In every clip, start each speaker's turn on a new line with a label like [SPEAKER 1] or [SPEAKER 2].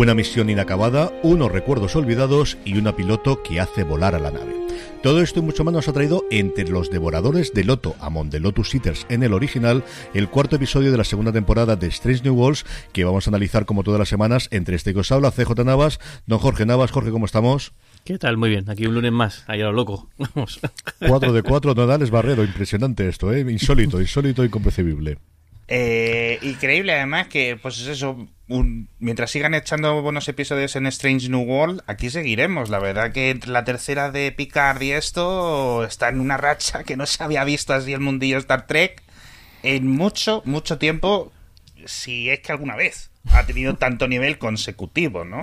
[SPEAKER 1] Una misión inacabada, unos recuerdos olvidados y una piloto que hace volar a la nave. Todo esto y mucho más nos ha traído entre los devoradores de Loto, Amon de Lotus Eaters en el original, el cuarto episodio de la segunda temporada de Strange New Worlds, que vamos a analizar como todas las semanas entre este que os habla, CJ Navas, don Jorge Navas. Jorge, ¿cómo estamos?
[SPEAKER 2] ¿Qué tal? Muy bien. Aquí un lunes más. Ahí a lo loco. Vamos.
[SPEAKER 1] 4 de 4 nodales Barrero. Impresionante esto, ¿eh? Insólito, insólito y inconcebible.
[SPEAKER 3] Eh, increíble además que, pues es eso, mientras sigan echando buenos episodios en Strange New World, aquí seguiremos. La verdad que la tercera de Picard y esto está en una racha que no se había visto así el mundillo Star Trek en mucho, mucho tiempo, si es que alguna vez ha tenido tanto nivel consecutivo, ¿no?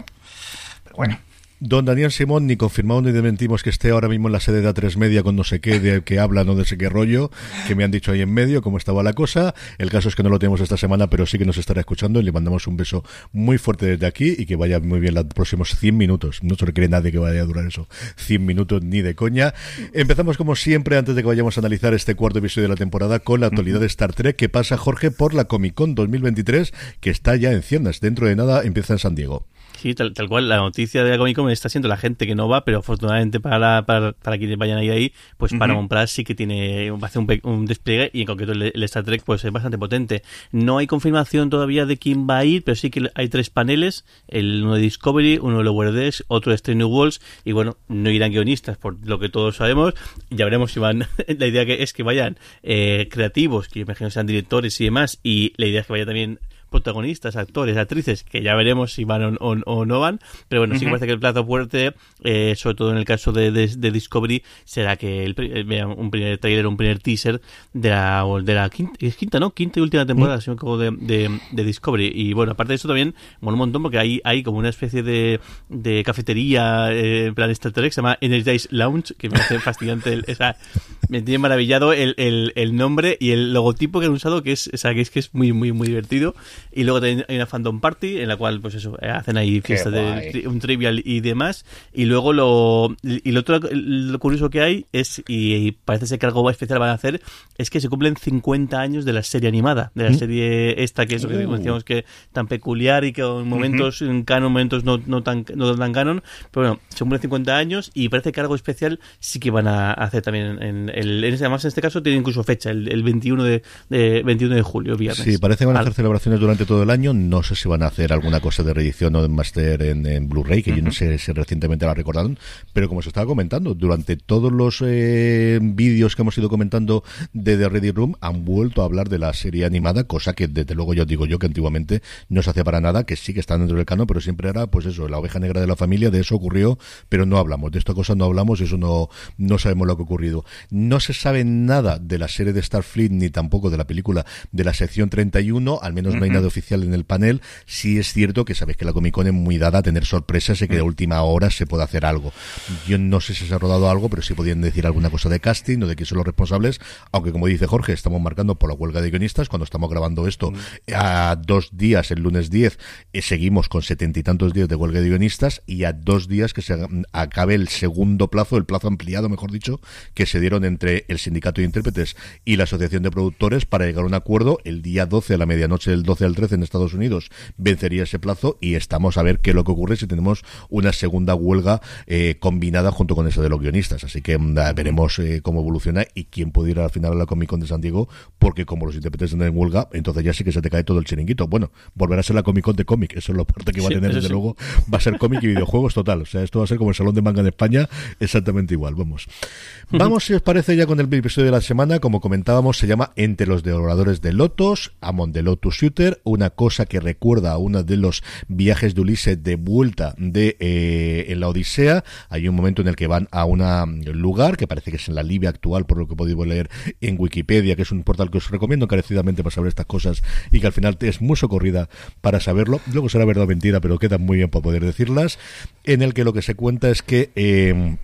[SPEAKER 3] Pero bueno.
[SPEAKER 1] Don Daniel Simón, ni confirmado ni desmentimos que esté ahora mismo en la sede de A3 Media con no sé qué, de que habla, no de sé qué rollo, que me han dicho ahí en medio cómo estaba la cosa. El caso es que no lo tenemos esta semana, pero sí que nos estará escuchando y le mandamos un beso muy fuerte desde aquí y que vaya muy bien los próximos 100 minutos. No se requiere nadie que vaya a durar eso. 100 minutos ni de coña. Empezamos como siempre, antes de que vayamos a analizar este cuarto episodio de la temporada, con la actualidad de Star Trek que pasa, Jorge, por la Comic Con 2023, que está ya en ciernes. Dentro de nada empieza en San Diego.
[SPEAKER 2] Sí, tal, tal cual. La noticia de la Comic Con está siendo la gente que no va, pero afortunadamente para, para, para quienes vayan a ir ahí, pues para comprar sí que tiene va a hacer un, un despliegue y en concreto el, el Star Trek pues es bastante potente. No hay confirmación todavía de quién va a ir, pero sí que hay tres paneles, el uno de Discovery, uno de Lower Decks, otro de Strange New Worlds y bueno, no irán guionistas por lo que todos sabemos. Ya veremos si van. la idea que es que vayan eh, creativos, que yo imagino sean directores y demás, y la idea es que vaya también protagonistas, actores, actrices, que ya veremos si van o, o- o no van, pero bueno, sí que parece que el plato fuerte, eh, sobre todo en el caso de, de- de Discovery, será que el, eh, vean un primer trailer, un primer teaser de la, de la quinta, quinta, ¿no? Quinta y última temporada, no me equivoco, de, de, Discovery. Y bueno, aparte de eso también, mola un montón porque hay, hay como una especie de, de cafetería, eh, en plan Star Trek, se llama Energize Lounge, que me hace fascinante, el- esa, me tiene maravillado el, el, el nombre y el logotipo que han usado, que es, o sea, que es que es muy, muy, muy divertido. Y luego también hay una fandom party en la cual, pues eso, eh, hacen ahí
[SPEAKER 3] Qué
[SPEAKER 2] fiestas de un trivial y demás. Y luego lo, y lo otro, lo curioso que hay es, y, y parece ser que algo especial van a hacer, es que se cumplen 50 años de la serie animada, de la serie esta que es lo que
[SPEAKER 1] Uh.
[SPEAKER 2] decíamos que tan peculiar y que en momentos en canon, momentos no, no tan, no tan canon, pero bueno, se cumplen 50 años y parece que algo especial sí que van a hacer también en, el, en, este, además en este caso tiene incluso fecha, el, el 21 de, de 21 de julio, viernes.
[SPEAKER 1] Sí, parece que van a hacer celebraciones durante todo el año. No sé si van a hacer alguna cosa de reedición o de master en, en Blu-ray, que yo no sé si recientemente la recordaron. Pero como se estaba comentando, durante todos los eh, vídeos que hemos ido comentando de The Ready Room, han vuelto a hablar de la serie animada, cosa que desde luego yo digo yo que antiguamente no se hacía para nada, que sí que está dentro del canon, pero siempre era, pues eso, la oveja negra de la familia, de eso ocurrió, pero no hablamos. De esta cosa no hablamos y eso no, no sabemos lo que ha ocurrido. No se sabe nada de la serie de Starfleet ni tampoco de la película de la sección 31, al menos no hay nada oficial en el panel. Sí es cierto que sabéis que la Comic Con es muy dada a tener sorpresas y que de última hora se puede hacer algo. Yo no sé si se ha rodado algo, pero sí podían decir alguna cosa de casting o de quién son los responsables, aunque como dice Jorge, estamos marcando por la huelga de guionistas cuando estamos grabando esto a dos días, el lunes 10, eh, seguimos con setenta y tantos días de huelga de guionistas y a dos días que se mm, acabe el segundo plazo, el plazo ampliado, mejor dicho, que se dieron entre el sindicato de intérpretes y la asociación de productores para llegar a un acuerdo el día 12 a la medianoche del 12 al 13 en Estados Unidos vencería ese plazo y estamos a ver qué es lo que ocurre si tenemos una segunda huelga eh, combinada junto con esa de los guionistas. Así que mm, veremos eh, cómo evoluciona y quién puede ir al final a la Comic Con de San Diego, porque como los intérpretes están en huelga, entonces ya sí que se te cae todo el chiringuito. Bueno, volverá a ser la Comic Con de cómic, eso es lo parte que va a tener desde
[SPEAKER 2] sí.
[SPEAKER 1] luego. Va a ser cómic y videojuegos total. O sea, esto va a ser como el Salón de Manga en España, exactamente igual. Vamos. Vamos, si os parece, ya con el episodio de la semana. Como comentábamos, se llama Entre los devoradores de Lotos, Amon de Lotus Shooter, una cosa que recuerda a uno de los viajes de Ulises de vuelta de eh, en la Odisea. Hay un momento en el que van a un lugar que parece que es en la Libia actual, por lo que he leer en Wikipedia, que es un portal que os recomiendo encarecidamente para saber estas cosas y que al final es muy socorrida para saberlo. Luego será verdad o mentira, pero queda muy bien para poder decirlas. En el que lo que se cuenta es que eh,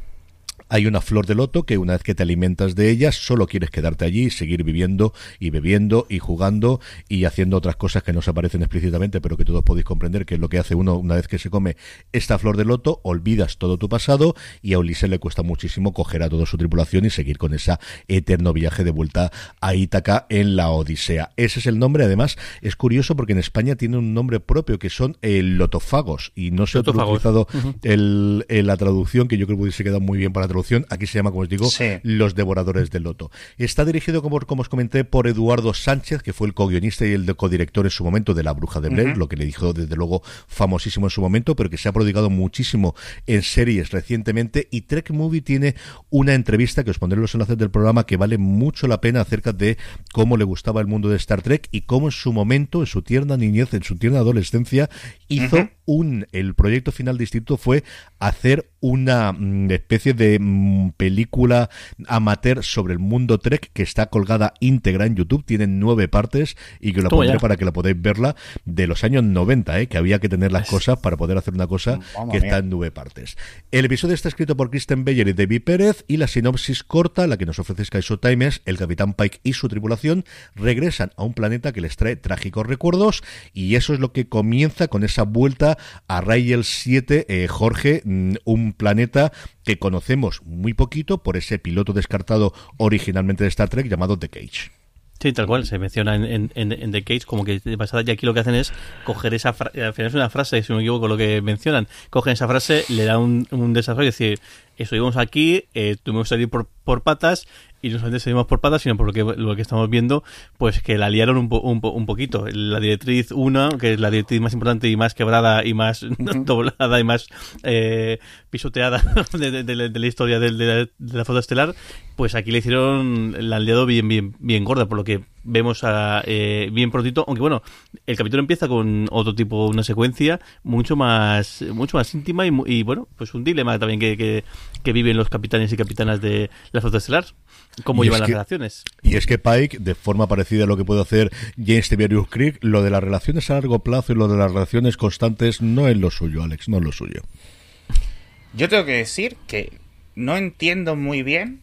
[SPEAKER 1] hay una flor de loto que una vez que te alimentas de ella, solo quieres quedarte allí, seguir viviendo y bebiendo y jugando y haciendo otras cosas que no se aparecen explícitamente, pero que todos podéis comprender que es lo que hace uno una vez que se come esta flor de loto, olvidas todo tu pasado y a Ulises le cuesta muchísimo coger a toda su tripulación y seguir con ese eterno viaje de vuelta a Ítaca en la Odisea. Ese es el nombre, además es curioso porque en España tiene un nombre propio que son el lotofagos y no se ha utilizado el, la traducción que yo creo que hubiese quedado muy bien para la Aquí se llama, como os digo, Los Devoradores del Loto. Está dirigido, como, como os comenté, por Eduardo Sánchez, que fue el co-guionista y el codirector en su momento de La Bruja de Blair, lo que le dijo desde luego famosísimo en su momento, pero que se ha prodigado muchísimo en series recientemente. Y Trek Movie tiene una entrevista que os pondré en los enlaces del programa que vale mucho la pena acerca de cómo le gustaba el mundo de Star Trek y cómo en su momento, en su tierna niñez, en su tierna adolescencia, hizo un. El proyecto final de instituto fue hacer una mm, especie de mm, película amateur sobre el mundo Trek que está colgada íntegra en YouTube. Tiene nueve partes y que lo pondré para que la podáis verla de los años 90, ¿eh? que había que tener las cosas para poder hacer una cosa que está en nueve partes. El episodio está escrito por Kristen Beyer y David Pérez y la sinopsis corta, la que nos ofrece Sky Time es el Capitán Pike y su tripulación regresan a un planeta que les trae trágicos recuerdos y eso es lo que comienza con esa vuelta a Rael 7, eh, Jorge, mm, un planeta que conocemos muy poquito por ese piloto descartado originalmente de Star Trek llamado The Cage.
[SPEAKER 2] Sí, tal cual, se menciona en, The Cage como que de pasada y aquí lo que hacen es coger esa frase, al final es una frase, si no me equivoco lo que mencionan, cogen esa frase, le dan un, un desarrollo, es decir, estuvimos aquí, eh, tuvimos que salir por, por patas, y no solamente salimos por patas, sino por lo que, lo que estamos viendo, pues que la liaron un, un, un poquito. La directriz 1, que es la directriz más importante y más quebrada y más doblada y más eh, pisoteada de, la historia de, la, foto estelar, pues aquí le hicieron, la han liado bien, bien, bien gorda, por lo que vemos a, eh, bien prontito, aunque bueno, el capítulo empieza con otro tipo, una secuencia mucho más, mucho más íntima y, bueno, pues un dilema también que, que, que, viven los capitanes y capitanas de la flota estelar cómo llevan las relaciones.
[SPEAKER 1] Y es que Pike, de forma parecida a lo que puede hacer James Tiberius Creek, lo de las relaciones a largo plazo y lo de las relaciones constantes no es lo suyo, Alex, no es lo suyo.
[SPEAKER 3] Yo tengo que decir que no entiendo muy bien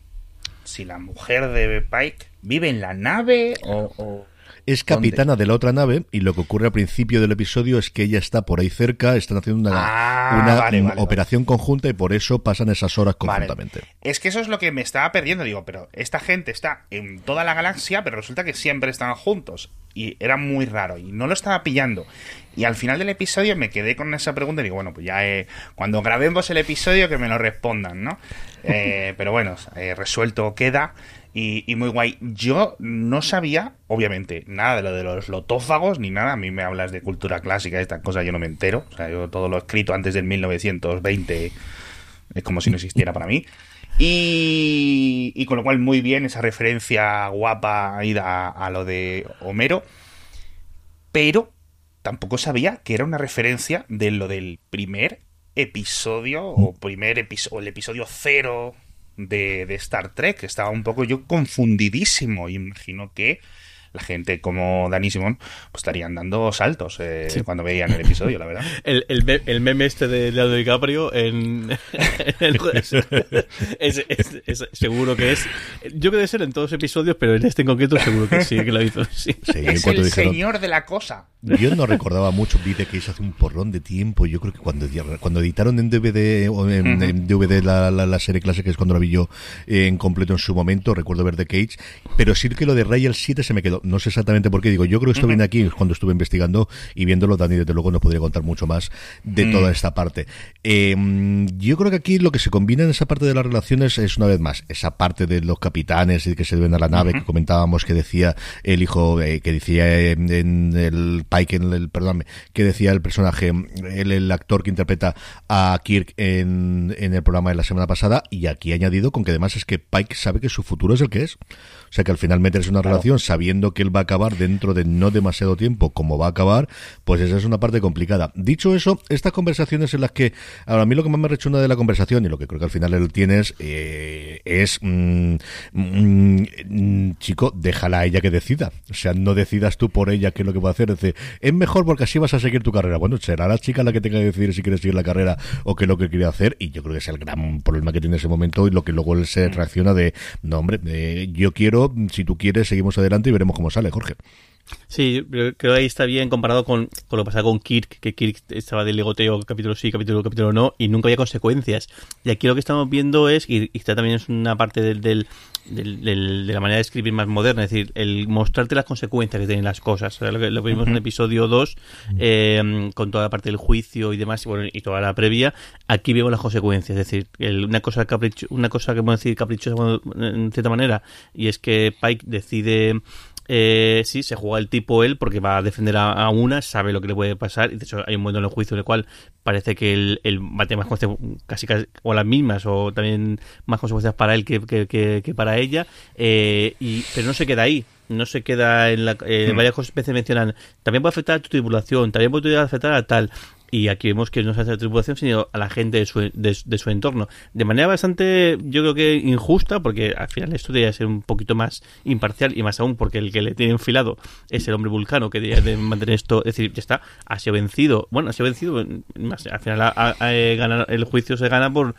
[SPEAKER 3] si la mujer de Pike vive en la nave o
[SPEAKER 1] es capitana de la otra nave y lo que ocurre al principio del episodio es que ella está por ahí cerca, están haciendo una, ah, operación conjunta y por eso pasan esas horas conjuntamente.
[SPEAKER 3] Es que eso es lo que me estaba perdiendo, digo, pero esta gente está en toda la galaxia, pero resulta que siempre están juntos y era muy raro y no lo estaba pillando. Y al final del episodio me quedé con esa pregunta y digo, bueno, pues ya eh, cuando grabemos el episodio que me lo respondan, ¿no? Eh, pero bueno, eh, resuelto queda y, muy guay. Yo no sabía, obviamente, nada de lo de los lotófagos ni nada. A mí me hablas de cultura clásica, estas cosas yo no me entero. O sea, yo todo lo escrito antes del 1920 es como si no existiera para mí. Y, y con lo cual, muy bien esa referencia guapa ida a, lo de Homero. Pero tampoco sabía que era una referencia de lo del primer episodio o primer episodio, el episodio cero de, de Star Trek. Estaba un poco yo confundidísimo. Imagino que la gente como Dani Simón pues estarían dando saltos eh, cuando veían el episodio, la verdad.
[SPEAKER 2] El, el, el meme este de Leonardo DiCaprio en, el es, es, seguro que es yo creo que ser en todos los episodios pero en este en concreto seguro que sí que lo hizo sí.
[SPEAKER 3] es el señor de la cosa
[SPEAKER 1] yo no recordaba mucho Vite que hizo hace un porrón de tiempo yo creo que cuando cuando editaron en DVD o en, DVD la, la, serie clase que es cuando la vi yo en completo en su momento recuerdo ver The Cage pero sí que lo de Ray el 7 se me quedó no sé exactamente por qué digo. Yo creo que esto viene aquí cuando estuve investigando y viéndolo, Dani, desde luego nos podría contar mucho más de mm. toda esta parte. Em, yo creo que aquí lo que se combina en esa parte de las relaciones es una vez más esa parte de los capitanes y que se deben a la nave que comentábamos que decía el hijo eh, que decía en, el Pike en el perdón que decía el personaje el, el actor que interpreta a Kirk en, en el programa de la semana pasada y aquí añadido con que además es que Pike sabe que su futuro es el que es o sea que al final meterse en una relación sabiendo lo que él va a acabar dentro de no demasiado tiempo, como va a acabar, pues esa es una parte complicada. Dicho eso, estas conversaciones en las que, ahora a mí lo que más me rechuna de la conversación, y lo que creo que al final él tienes, eh, es, mm, mm, mm, chico, déjala a ella que decida. O sea, no decidas tú por ella qué es lo que va a hacer. Es, es mejor porque así vas a seguir tu carrera. Bueno, será la chica la que tenga que decidir si quiere seguir la carrera o qué es lo que quiere hacer, y yo creo que es el gran problema que tiene ese momento y lo que luego él se reacciona de, no hombre, eh, yo quiero, si tú quieres, seguimos adelante y veremos cómo sale, Jorge.
[SPEAKER 2] Sí, creo que ahí está bien comparado con, con lo que pasaba con Kirk, que Kirk estaba de ligoteo capítulo sí, capítulo capítulo no, y nunca había consecuencias. Y aquí lo que estamos viendo es, y, y también es una parte del, del, del, de la manera de escribir más moderna, es decir, el mostrarte las consecuencias que tienen las cosas. Lo, que, lo vimos en el episodio 2, eh, con toda la parte del juicio y demás, y, bueno, y toda la previa, aquí vemos las consecuencias. Es decir, el, una cosa capricho, una cosa que podemos decir caprichosa en cierta manera, y es que Pike decide eh, sí, se juega el tipo él porque va a defender a, a, una, sabe lo que le puede pasar. Y de hecho, hay un momento en el juicio en el cual parece que él, él va a tener más consecuencias, casi, casi, o las mismas, o también más consecuencias para él que, que, que, que para ella. Eh, y, pero no se queda ahí no se queda en la. Eh, mm. Varias veces mencionan. También puede afectar a tu tribulación, también puede afectar a tal y aquí vemos que no se hace la tripulación sino a la gente de su, de, de, su entorno. De manera bastante yo creo que injusta porque al final esto debería ser un poquito más imparcial y más aún porque el que le tiene enfilado es el hombre vulcano que debería de mantener esto es decir ya está ha sido vencido. Bueno ha sido vencido al final a, a, a, el juicio se gana por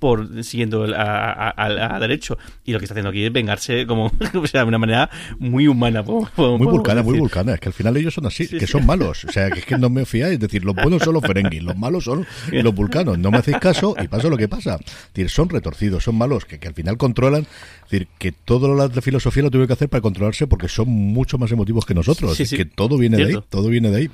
[SPEAKER 2] por siguiendo a, a, a, derecho. Y lo que está haciendo aquí es vengarse como o sea, de una manera muy humana.
[SPEAKER 1] muy vulcana, muy vulcana. Es que al final ellos son así, sí, que sí. son malos. O sea, que es que no me fiáis. Es decir, los buenos son los ferenguis, los malos son los vulcanos. No me hacéis caso y pasa lo que pasa. Es decir, son retorcidos, son malos, que, que al final controlan. Es decir, que todo lo de filosofía lo tuve que hacer para controlarse porque son mucho más emotivos que nosotros. Sí, es que todo viene Cierto. de ahí, todo viene de ahí.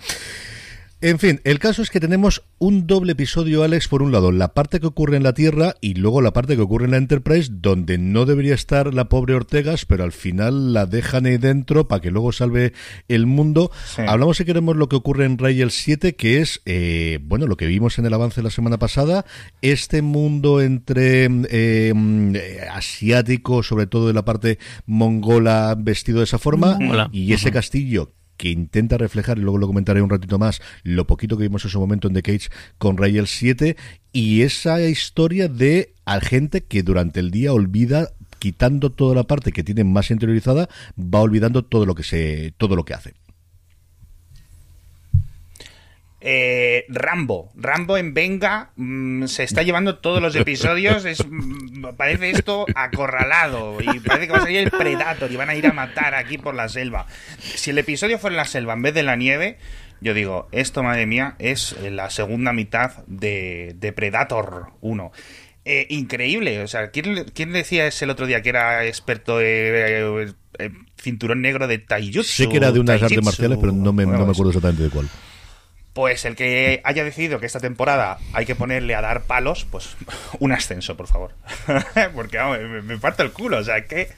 [SPEAKER 1] En fin, el caso es que tenemos un doble episodio, Alex, por un lado, la parte que ocurre en la Tierra y luego la parte que ocurre en la Enterprise, donde no debería estar la pobre Ortegas, pero al final la dejan ahí dentro para que luego salve el mundo. Sí. Hablamos, si queremos, lo que ocurre en Rail 7, que es, eh, bueno, lo que vimos en el avance la semana pasada, este mundo entre eh, asiático, sobre todo de la parte mongola, vestido de esa forma,
[SPEAKER 2] Hola.
[SPEAKER 1] y ese castillo que intenta reflejar, y luego lo comentaré un ratito más, lo poquito que vimos en su momento en The Cage con Rael 7 y esa historia de a gente que durante el día olvida quitando toda la parte que tiene más interiorizada, va olvidando todo lo que se todo lo que hace.
[SPEAKER 3] Eh, Rambo, Rambo en Venga mmm, se está llevando todos los episodios, es, mmm, parece esto acorralado y parece que va a salir el Predator y van a ir a matar aquí por la selva. Si el episodio fuera en la selva en vez de la nieve, yo digo, esto madre mía es la segunda mitad de, de Predator 1. Eh, increíble, o sea, ¿quién, ¿quién, decía ese el otro día que era experto eh, cinturón negro de Taijutsu?
[SPEAKER 1] Sé que era de unas artes marciales, pero no me, bueno, no me acuerdo exactamente de cuál.
[SPEAKER 3] Pues el que haya decidido que esta temporada hay que ponerle a dar palos, pues un ascenso, por favor. Porque me, me parto el culo, o sea, que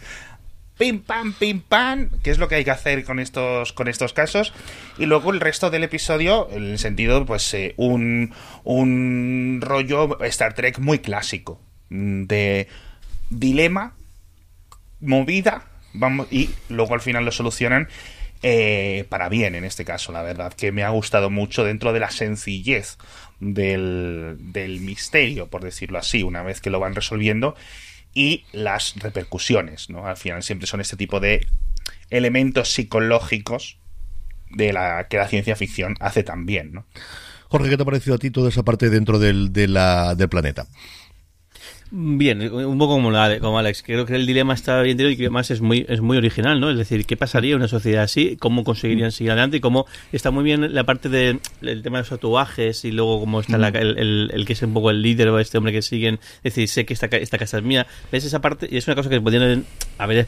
[SPEAKER 3] pim pam pim pam, que es lo que hay que hacer con estos con estos casos y luego el resto del episodio en el sentido pues eh, un un rollo Star Trek muy clásico de dilema movida vamos y luego al final lo solucionan eh, para bien en este caso, la verdad, que me ha gustado mucho dentro de la sencillez del, del misterio, por decirlo así, una vez que lo van resolviendo, y las repercusiones, ¿no? Al final siempre son este tipo de elementos psicológicos de la que la ciencia ficción hace también, ¿no?
[SPEAKER 1] Jorge, ¿qué te ha parecido a ti toda esa parte dentro del, del planeta?
[SPEAKER 2] Bien, un poco como, la, como Alex. Creo que el dilema está bien tenido y que además es muy, es muy original, ¿no? Es decir, ¿qué pasaría en una sociedad así? ¿Cómo conseguirían seguir adelante? Y cómo está muy bien la parte del de, tema de los tatuajes y luego cómo está la, el, el, el, que es un poco el líder o este hombre que siguen. Es decir, sé que esta, esta casa es mía. ¿Ves esa parte? Y es una cosa que podrían haber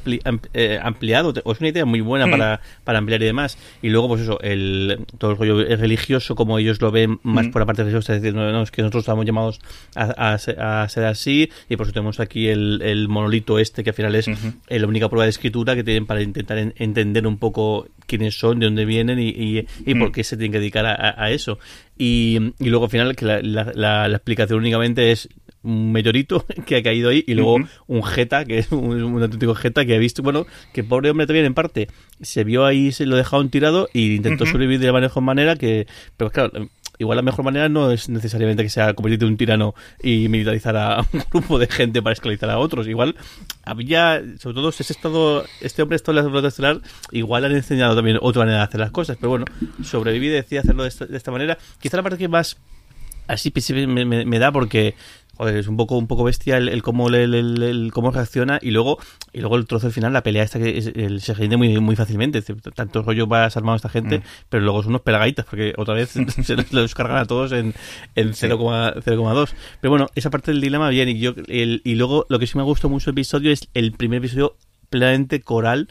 [SPEAKER 2] eh, ampliado. O es una idea muy buena mm. para, para ampliar y demás. Y luego, pues eso, el, todo el rollo religioso, como ellos lo ven más mm. por la parte religiosa. Es decir, no, no, es que nosotros estamos llamados a, a, a ser así y por eso tenemos aquí el, el, monolito este que al final es uh -huh. la única prueba de escritura que tienen para intentar en, entender un poco quiénes son, de dónde vienen y, y, y por qué se tienen que dedicar a, a eso. Y, y, luego al final que la, la, la, la, explicación únicamente es un meteorito que ha caído ahí y luego un jeta, que es un, auténtico jeta que ha visto, bueno, que pobre hombre también en parte se vio ahí, se lo dejaron tirado e intentó sobrevivir de la mejor manera que, pero claro, igual la mejor manera no es necesariamente que sea convertirte en un tirano y militarizar a un grupo de gente para esclavizar a otros. Igual había, sobre todo ese estado, este hombre estado en la flota estelar, igual han enseñado también otra manera de hacer las cosas. Pero bueno, sobreviví y hacerlo de esta, manera. Quizá la parte que más así me, me da porque es un poco un poco bestia el, cómo el, cómo reacciona y luego y luego el trozo del final la pelea esta que se rinde muy muy fácilmente tanto rollo va armado esta gente mm. pero luego son unos pelagaitas porque otra vez se los, descargan a todos en, en 0,2 pero bueno esa parte del dilema bien y yo y luego lo que sí me gustó mucho el episodio es el primer episodio plenamente coral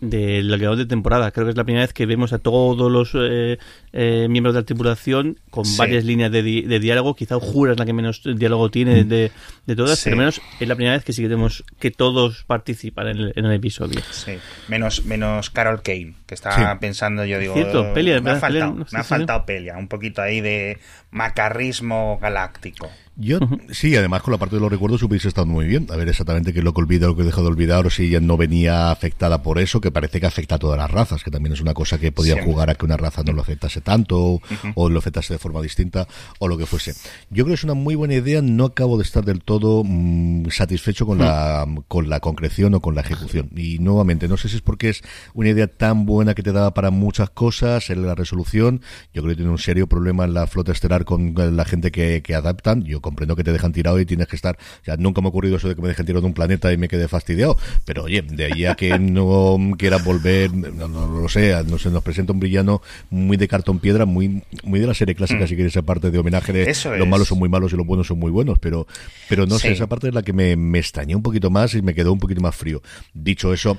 [SPEAKER 2] de la de temporada. Creo que es la primera vez que vemos a todos los eh, eh, miembros de la tripulación con varias líneas de, de, diálogo. Quizá Jura es la que menos diálogo tiene de, de todas, pero menos es la primera vez que sí que tenemos que todos participan en el, en el episodio.
[SPEAKER 3] Sí, menos, menos Carol Kane, que estaba pensando, yo digo, me, ha faltado, me ha faltado Pelia, un poquito ahí de macarrismo galáctico.
[SPEAKER 1] Yo, sí, además con la parte de los recuerdos hubiese estado muy bien. A ver exactamente qué es lo que olvida, lo que he dejado de olvidar, o si ella no venía afectada por eso, que parece que afecta a todas las razas, que también es una cosa que podían jugar a que una raza no lo afectase tanto, o lo afectase de forma distinta, o lo que fuese. Yo creo que es una muy buena idea, no acabo de estar del todo mm, satisfecho con la, con la concreción o con la ejecución. Y nuevamente, no sé si es porque es una idea tan buena que te daba para muchas cosas, en la resolución, yo creo que tiene un serio problema en la flota estelar con la gente que, que adaptan. Yo comprendo que te dejan tirado y tienes que estar. O sea, nunca me ha ocurrido eso de que me dejen tirado de un planeta y me quede fastidiado. Pero oye, de ahí a que no quiera volver, no, lo sé, no se nos presenta un villano muy de cartón piedra, muy, muy de la serie clásica, mm. si quieres, esa parte de homenaje de los malos son muy malos y los buenos son muy buenos. Pero, pero no sé, esa parte es la que me, me extrañó un poquito más y me quedó un poquito más frío. Dicho eso,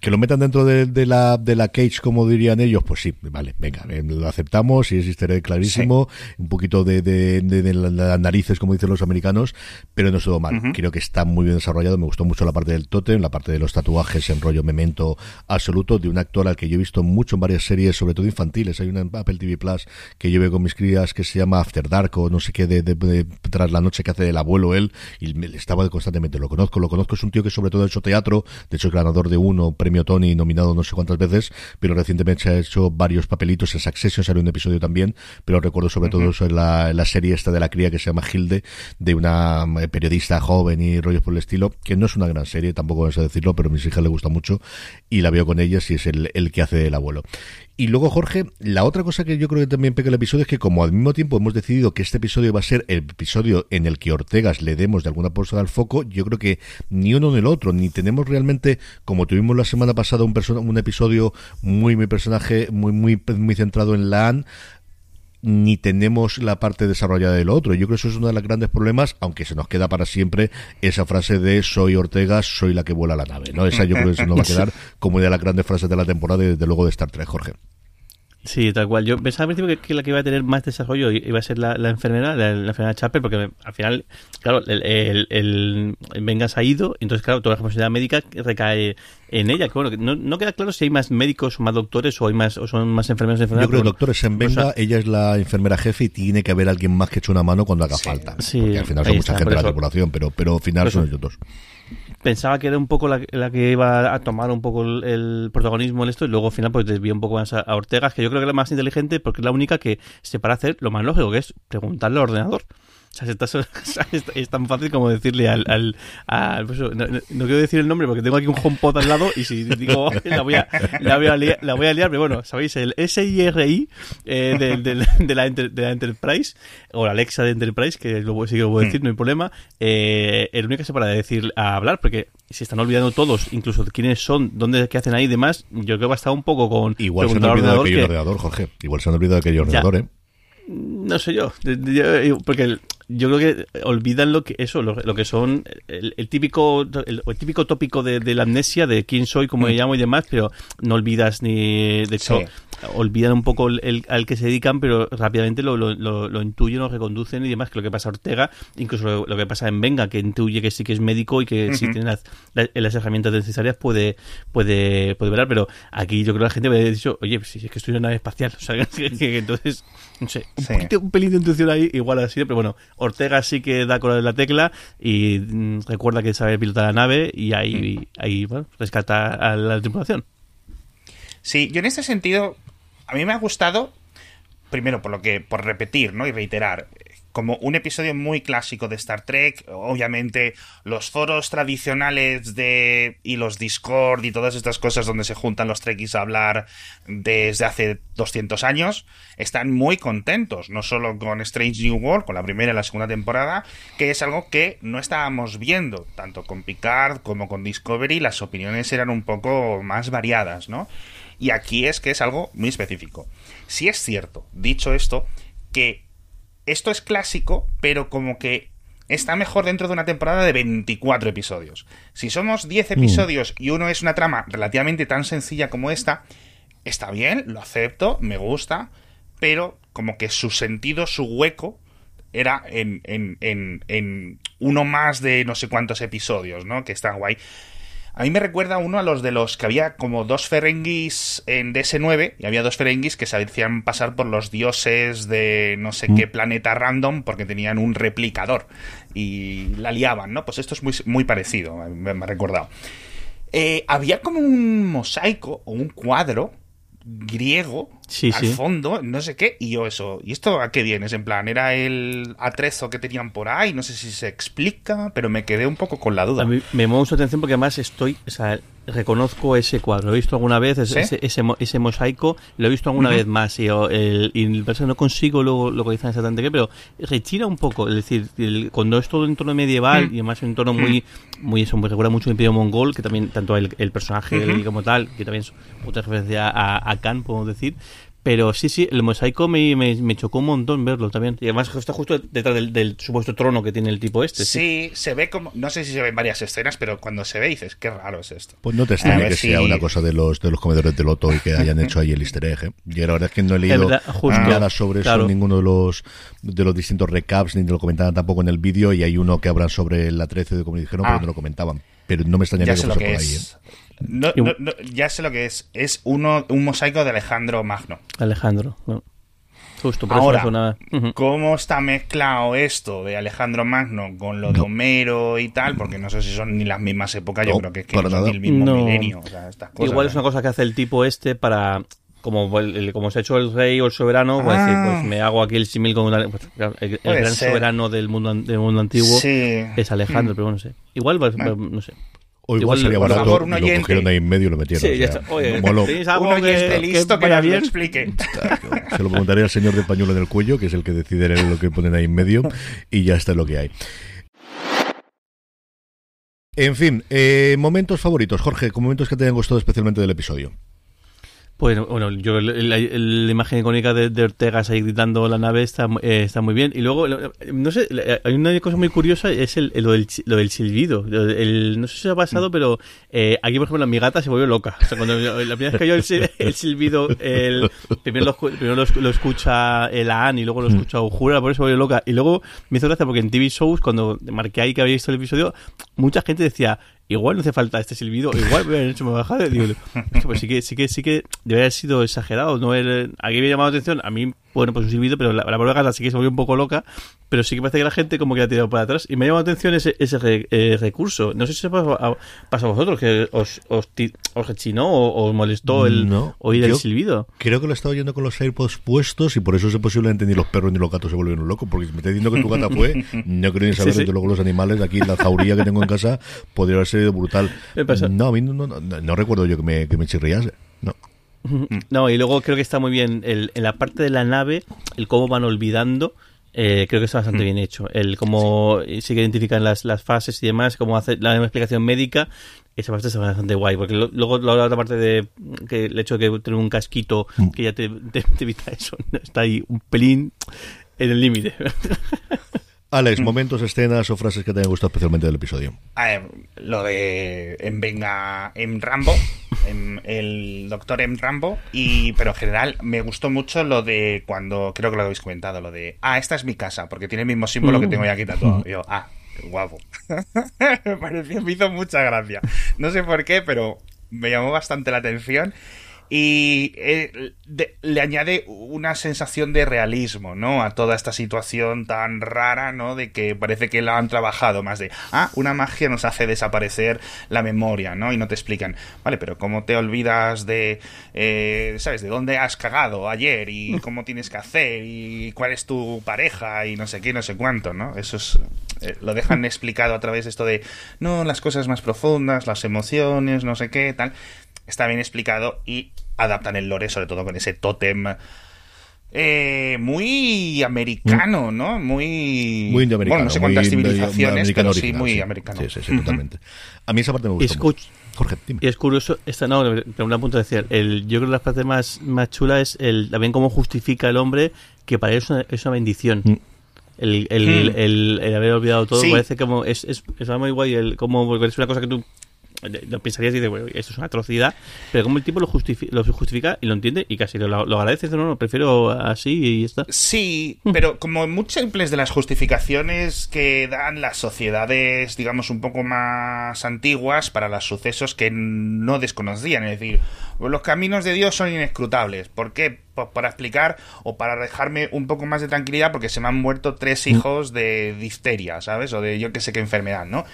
[SPEAKER 1] que lo metan dentro de, la, de la cage, como dirían ellos, pues sí, vale, venga, eh, lo aceptamos y existiré clarísimo, un poquito de, de, las narices, como dicen los americanos, pero no es todo mal. Creo que está muy bien desarrollado, me gustó mucho la parte del totem, la parte de los tatuajes en rollo memento absoluto, de un actor al que yo he visto mucho en varias series, sobre todo infantiles. Hay una en Apple TV Plus que yo veo con mis crías que se llama After Dark o no sé qué, de, tras la noche que hace el abuelo él, y me, estaba constantemente, lo conozco, lo conozco, es un tío que sobre todo ha hecho teatro, de hecho es ganador de uno premio Tony nominado no sé cuántas veces, pero recientemente se ha hecho varios papelitos. En Succession salió un episodio también, pero recuerdo sobre todo eso en la, la, serie esta de la cría que se llama Hilde, de una eh, periodista joven y rollos por el estilo, que no es una gran serie, tampoco vas a decirlo, pero a mis hijas le gusta mucho y la veo con ellas y es el, el que hace el abuelo. Y luego, Jorge, la otra cosa que yo creo que también pega el episodio es que como al mismo tiempo hemos decidido que este episodio va a ser el episodio en el que Ortegas le demos de alguna postura al foco, yo creo que ni uno ni el otro, ni tenemos realmente, como tuvimos la semana pasada, un, un episodio muy, muy personaje, muy, muy, muy centrado en la ni tenemos la parte desarrollada del otro. Yo creo que eso es uno de los grandes problemas, aunque se nos queda para siempre esa frase de soy Ortega, soy la que vuela la nave, ¿no? Esa yo creo que se nos va a quedar como una de las grandes frases de la temporada y desde luego de Star Trek, Jorge.
[SPEAKER 2] Sí, tal cual. Yo pensaba al principio que, la que iba a tener más desarrollo iba a ser la, enfermera, la, enfermera Chapel, porque al final, claro, el, el, el, Vengas ha ido, entonces, claro, toda la responsabilidad médica recae en ella. Que, bueno, no, no, queda claro si hay más médicos o más doctores o hay más o son más enfermeros
[SPEAKER 1] enfermeras. Yo creo que doctores en Venga, ella es la enfermera jefe y tiene que haber alguien más que eche una mano cuando haga falta. Sí, porque al final son mucha gente de la tripulación, pero, pero al final son ellos dos
[SPEAKER 2] pensaba que era un poco la, que iba a tomar un poco el, protagonismo en esto y luego al final pues desvió un poco más a, Ortega, que yo creo que es la más inteligente porque es la única que se para hacer lo más lógico que es preguntarle al ordenador. Sea, es, tan fácil como decirle al... al, pues no, quiero decir el nombre porque tengo aquí un HomePod al lado y si digo la voy a, la voy a, liar, la voy a liar, pero bueno, sabéis, el SIRI eh, de, de, la, de la Enterprise, o la Alexa de Enterprise, que lo, sí que lo puedo decir, mm. no hay problema, eh, el único que se para decir, a hablar, porque si están olvidando todos, incluso quiénes son, dónde, qué hacen ahí y demás, yo creo que va a estar un poco con...
[SPEAKER 1] Igual se han olvidado de aquello ordenador, Jorge. Igual se han olvidado de aquello ordenador, ¿eh?
[SPEAKER 2] No sé yo, porque yo creo que olvidan lo que eso, lo, que son el, típico el, típico tópico de, la amnesia de quién soy, cómo me mm. llamo y demás, pero no olvidas ni de hecho olvidan un poco el, al que se dedican, pero rápidamente lo, lo, lo, intuyen, lo reconducen y demás, que lo que pasa a Ortega, incluso lo, que pasa en Venga, que intuye que sí que es médico y que si tiene las, las, herramientas necesarias puede, puede, puede velar, pero aquí yo creo que la gente me ha dicho, oye, pues si es que estoy en una nave espacial, o sea, que, entonces, no sé, un, poquito, un pelín de intuición ahí, igual así, pero bueno, Ortega sí que da con la tecla y mm, recuerda que sabe pilotar la nave y ahí, mm. ahí bueno, rescata a la tripulación.
[SPEAKER 3] Sí, yo en este sentido, a mí me ha gustado, primero por lo que, por repetir, ¿no? Y reiterar, como un episodio muy clásico de Star Trek. Obviamente, los foros tradicionales de. y los Discord y todas estas cosas donde se juntan los Trekkies a hablar desde hace 200 años están muy contentos. No solo con Strange New World, con la primera y la segunda temporada, que es algo que no estábamos viendo. Tanto con Picard como con Discovery, las opiniones eran un poco más variadas, ¿no? Y aquí es que es algo muy específico. Si es cierto, dicho esto, que esto es clásico, pero como que está mejor dentro de una temporada de 24 episodios. Si somos 10 mm. episodios y uno es una trama relativamente tan sencilla como esta, está bien, lo acepto, me gusta, pero como que su sentido, su hueco, era en, en, en, en uno más de no sé cuántos episodios, ¿no? Que está guay. A mí me recuerda uno a los de los que había como dos Ferengis en DS9 y había dos Ferengis que se hacían pasar por los dioses de no sé qué mm. planeta random porque tenían un replicador y la liaban, ¿no? Pues esto es muy, muy parecido, me, ha recordado. Eh, había como un mosaico o un cuadro griego al fondo, no sé qué, y yo eso, ¿y esto a qué viene? En plan, era el atrezo que tenían por ahí, no sé si se explica, pero me quedé un poco con la duda.
[SPEAKER 2] A mí me mucho atención porque además estoy, o sea, reconozco ese cuadro, lo he visto alguna vez, ese, ese, mosaico, lo he visto alguna vez más. Y, el, y no consigo luego localizar exactamente qué, pero retira un poco, es decir, cuando es todo en entorno medieval y además un entorno muy, muy, eso me recuerda mucho al Imperio Mongol, que también, tanto el, personaje como tal, que también es otra referencia a, a Khan, podemos decir, pero sí, sí, el mosaico me, me, chocó un montón verlo también. Y además está justo detrás del, supuesto trono que tiene el tipo este.
[SPEAKER 3] Sí, se ve como. No sé si se ven varias escenas, pero cuando se ve dices, qué raro es esto.
[SPEAKER 1] Pues no te extraña que sea una cosa de los, de los comedores de loto y que hayan hecho ahí el easter egg. ¿eh? Y la verdad es que no he leído nada sobre eso en ninguno de los, de los distintos recaps, ni lo comentaban tampoco en el vídeo. Y hay uno que hablan sobre la 13 de como dijeron, pero ah. no lo comentaban. Pero no me extrañaría que fuese por ahí. ¿eh?
[SPEAKER 3] No, ya sé lo que es. Es uno, un mosaico de Alejandro Magno.
[SPEAKER 2] Alejandro, Justo,
[SPEAKER 3] por Ahora, ¿cómo está mezclado esto de Alejandro Magno con lo de Homero y tal? Porque no sé si son ni las mismas épocas, yo creo que es que son el mismo milenio.
[SPEAKER 2] Igual es una cosa que hace el tipo este para como, como se ha hecho el rey o el soberano, pues, pues ah. me hago aquí el símil con pues, el, gran soberano del mundo, del mundo antiguo es Alejandro, mm. pero bueno, no sé. Igual, pues, no sé.
[SPEAKER 1] O igual, sería barato y lo cogieron ahí en medio y lo metieron. Sí, ya está.
[SPEAKER 3] Oye, lo, algo un que, listo que, que bien? lo explique.
[SPEAKER 1] Se lo preguntaría al señor del pañuelo en el cuello, que es el que decide lo que ponen ahí en medio, y ya está lo que hay. En fin, eh, momentos favoritos, Jorge, momentos que te hayan gustado especialmente del episodio.
[SPEAKER 2] Pues bueno, yo la, imagen icónica de, Ortega ahí gritando la nave está, eh, está muy bien. Y luego, no sé, hay una cosa muy curiosa, es el, lo, del, lo del silbido. El, no sé si se ha pasado, mm. pero eh, aquí, por ejemplo, mi gata se volvió loca. O sea, cuando la primera vez que yo el, silbido, el, primero, lo, primero lo, escucha el An y luego lo mm. escucha Ujura, por eso se volvió loca. Y luego me hizo gracia porque en TV Shows, cuando marqué ahí que había visto el episodio, mucha gente decía, igual no hace falta este silbido, igual me han hecho más bajada. Digo, pues sí que, sí que, sí que debe haber sido exagerado. No aquí me ha llamado la atención, a mí bueno, pues un silbido, pero la, la gata sí que se volvió un poco loca, pero sí que parece que la gente como que la ha tirado para atrás. Y me ha llamado la atención ese, ese eh, recurso. No sé si se pasa a, vosotros, que os, os, os rechinó o os molestó el oír el silbido.
[SPEAKER 1] Creo que lo estaba oyendo con los AirPods puestos y por eso es posiblemente ni los perros ni los gatos se volvieron locos, porque si me está diciendo que tu gata fue, no creo ni saber, sí, luego los animales, aquí la zauría que tengo en casa, podría haber sido brutal. No, a mí no, no, no, recuerdo yo que me, que me chirriase. No.
[SPEAKER 2] No, y luego creo que está muy bien el, en la parte de la nave, el cómo van olvidando. Eh, creo que está bastante bien hecho. El cómo sí que identifican las, las fases y demás, cómo hace la explicación médica, esa parte está bastante guay. Porque luego la otra parte de que el hecho de que tener un casquito mm. que ya te, evita eso, está ahí un pelín en el límite.
[SPEAKER 1] Alex, momentos, escenas o frases que te hayan gustado especialmente del episodio.
[SPEAKER 3] lo de en Venga, en Rambo, el doctor M. Rambo, y, pero en general me gustó mucho lo de cuando, creo que lo habéis comentado, lo de, ah, esta es mi casa, porque tiene el mismo símbolo que tengo ya aquí tatuado. Y yo, ah, qué guapo. me pareció, me hizo mucha gracia. No sé por qué, pero me llamó bastante la atención y eh, le añade una sensación de realismo, ¿no? A toda esta situación tan rara, ¿no? De que parece que la han trabajado más de, ah, una magia nos hace desaparecer la memoria, ¿no? Y no te explican, vale, pero ¿cómo te olvidas de, eh, ¿sabes? De dónde has cagado ayer y cómo tienes que hacer y cuál es tu pareja y no sé qué, no sé cuánto, ¿no? Eso es, eh, lo dejan explicado a través de esto de, no, las cosas más profundas, las emociones, no sé qué, tal está bien explicado y adaptan el lore, sobre todo con ese tótem. Eh, muy americano, ¿no? Muy.
[SPEAKER 1] Muy americano.
[SPEAKER 3] Bueno, no sé cuántas civilizaciones, pero sí, muy americano.
[SPEAKER 1] Sí, sí, sí, totalmente. A mí esa parte me gusta. Jorge, dime.
[SPEAKER 2] Y es curioso, esta no, pero una punto de decir, el, yo creo que la parte más, más chula es el, también cómo justifica el hombre que para él es una, es una bendición. Mm. El, el, el, haber olvidado todo parece como es, es, es muy guay el como es una cosa que tú lo pensarías y dices, bueno, esto es una atrocidad, pero como el tipo lo, lo justifica y lo entiende y casi lo, lo agradece, no, no, prefiero así y está.
[SPEAKER 3] Sí, pero como múltiples de las justificaciones que dan las sociedades, digamos, un poco más antiguas para los sucesos que no desconocían, es decir, los caminos de Dios son inescrutables. ¿Por qué? Pues para explicar o para dejarme un poco más de tranquilidad porque se me han muerto tres mm. hijos de difteria, ¿sabes? O de yo que sé qué enfermedad, ¿no?